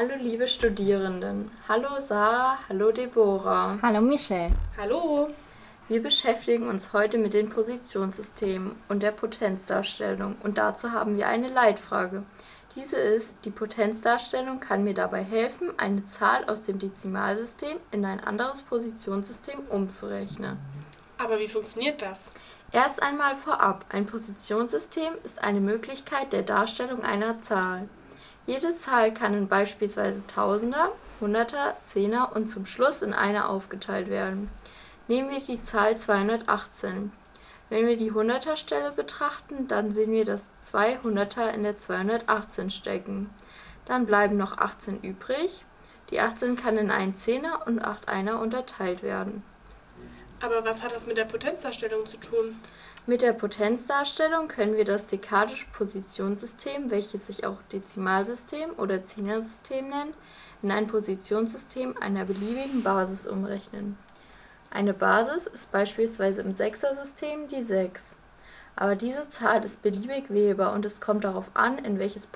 Hallo liebe Studierenden. Hallo Sarah, hallo Deborah. Hallo Michelle. Hallo. Wir beschäftigen uns heute mit den Positionssystemen und der Potenzdarstellung und dazu haben wir eine Leitfrage. Diese ist, die Potenzdarstellung kann mir dabei helfen, eine Zahl aus dem Dezimalsystem in ein anderes Positionssystem umzurechnen. Aber wie funktioniert das? Erst einmal vorab, ein Positionssystem ist eine Möglichkeit der Darstellung einer Zahl. Jede Zahl kann in beispielsweise Tausender, Hunderter, Zehner und zum Schluss in einer aufgeteilt werden. Nehmen wir die Zahl 218. Wenn wir die Hunderterstelle betrachten, dann sehen wir, dass zwei Hunderter in der 218 stecken. Dann bleiben noch 18 übrig. Die 18 kann in einen Zehner und 8 Einer unterteilt werden. Aber was hat das mit der Potenzdarstellung zu tun? Mit der Potenzdarstellung können wir das dekadische Positionssystem, welches sich auch Dezimalsystem oder Zehnersystem nennt, in ein Positionssystem einer beliebigen Basis umrechnen. Eine Basis ist beispielsweise im Sechsersystem die 6. Aber diese Zahl ist beliebig wählbar und es kommt darauf an, in welches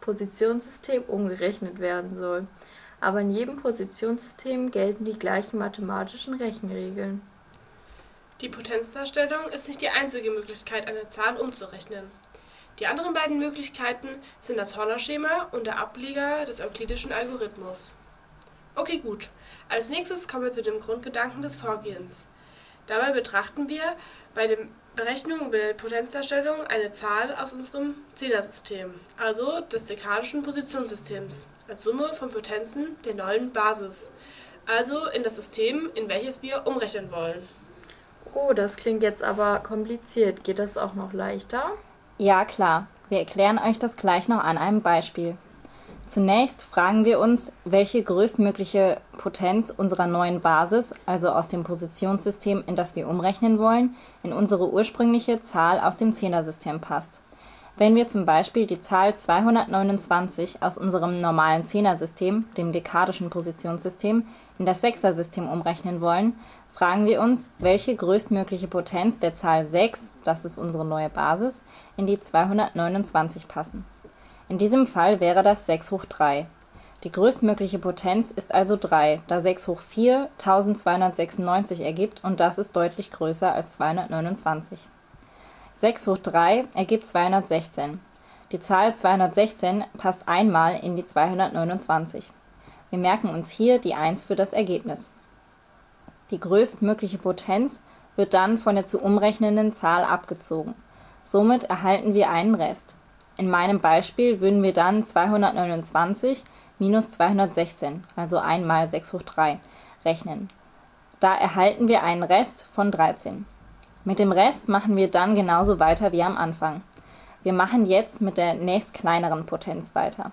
Positionssystem umgerechnet werden soll. Aber in jedem Positionssystem gelten die gleichen mathematischen Rechenregeln. Die Potenzdarstellung ist nicht die einzige Möglichkeit, eine Zahl umzurechnen. Die anderen beiden Möglichkeiten sind das Horner-Schema und der Ableger des euklidischen Algorithmus. Okay, gut. Als nächstes kommen wir zu dem Grundgedanken des Vorgehens. Dabei betrachten wir bei der Berechnung über der Potenzdarstellung eine Zahl aus unserem Zählersystem, also des dekadischen Positionssystems, als Summe von Potenzen der neuen Basis, also in das System, in welches wir umrechnen wollen. Oh, das klingt jetzt aber kompliziert. Geht das auch noch leichter? Ja, klar. Wir erklären euch das gleich noch an einem Beispiel. Zunächst fragen wir uns, welche größtmögliche Potenz unserer neuen Basis, also aus dem Positionssystem, in das wir umrechnen wollen, in unsere ursprüngliche Zahl aus dem Zehnersystem passt. Wenn wir zum Beispiel die Zahl 229 aus unserem normalen Zehnersystem, dem dekadischen Positionssystem, in das Sechsersystem umrechnen wollen, fragen wir uns, welche größtmögliche Potenz der Zahl 6, das ist unsere neue Basis, in die 229 passen in diesem Fall wäre das 6 hoch 3. Die größtmögliche Potenz ist also 3, da 6 hoch 4 1296 ergibt und das ist deutlich größer als 229. 6 hoch 3 ergibt 216. Die Zahl 216 passt einmal in die 229. Wir merken uns hier die 1 für das Ergebnis. Die größtmögliche Potenz wird dann von der zu umrechnenden Zahl abgezogen. Somit erhalten wir einen Rest in meinem Beispiel würden wir dann 229 minus 216, also 1 mal 6 hoch 3, rechnen. Da erhalten wir einen Rest von 13. Mit dem Rest machen wir dann genauso weiter wie am Anfang. Wir machen jetzt mit der nächstkleineren Potenz weiter.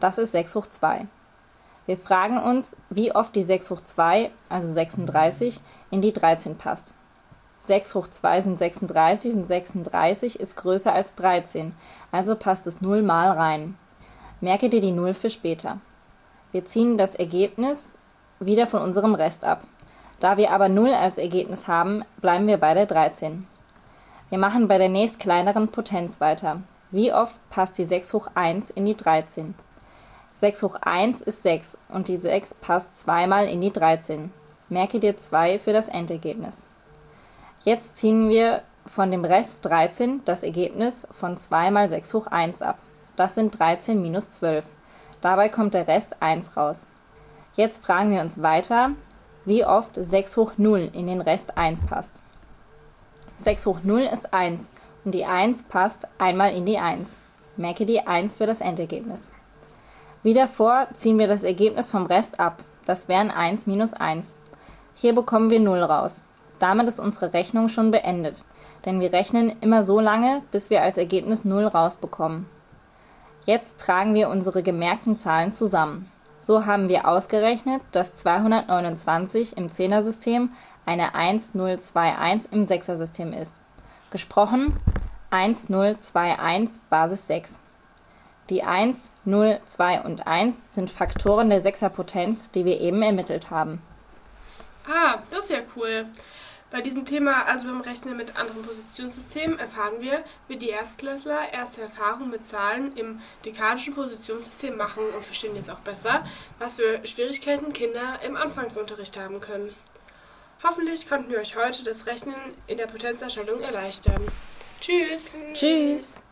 Das ist 6 hoch 2. Wir fragen uns, wie oft die 6 hoch 2, also 36, in die 13 passt. 6 hoch 2 sind 36 und 36 ist größer als 13, also passt es 0 mal rein. Merke dir die 0 für später. Wir ziehen das Ergebnis wieder von unserem Rest ab. Da wir aber 0 als Ergebnis haben, bleiben wir bei der 13. Wir machen bei der nächst kleineren Potenz weiter. Wie oft passt die 6 hoch 1 in die 13? 6 hoch 1 ist 6 und die 6 passt zweimal in die 13. Merke dir 2 für das Endergebnis. Jetzt ziehen wir von dem Rest 13 das Ergebnis von 2 mal 6 hoch 1 ab. Das sind 13 minus 12. Dabei kommt der Rest 1 raus. Jetzt fragen wir uns weiter, wie oft 6 hoch 0 in den Rest 1 passt. 6 hoch 0 ist 1 und die 1 passt einmal in die 1. Merke die 1 für das Endergebnis. Wie davor ziehen wir das Ergebnis vom Rest ab. Das wären 1 minus 1. Hier bekommen wir 0 raus. Damit ist unsere Rechnung schon beendet, denn wir rechnen immer so lange, bis wir als Ergebnis 0 rausbekommen. Jetzt tragen wir unsere gemerkten Zahlen zusammen. So haben wir ausgerechnet, dass 229 im Zehnersystem eine 1021 im Sechsersystem ist. Gesprochen 1021 Basis 6. Die 1, 0, 2 und 1 sind Faktoren der Sechserpotenz, die wir eben ermittelt haben. Ah, das ist ja cool. Bei diesem Thema, also beim Rechnen mit anderen Positionssystemen, erfahren wir, wie die Erstklässler erste Erfahrungen mit Zahlen im dekadischen Positionssystem machen und verstehen jetzt auch besser, was für Schwierigkeiten Kinder im Anfangsunterricht haben können. Hoffentlich konnten wir euch heute das Rechnen in der Potenzerstellung erleichtern. Tschüss! Tschüss!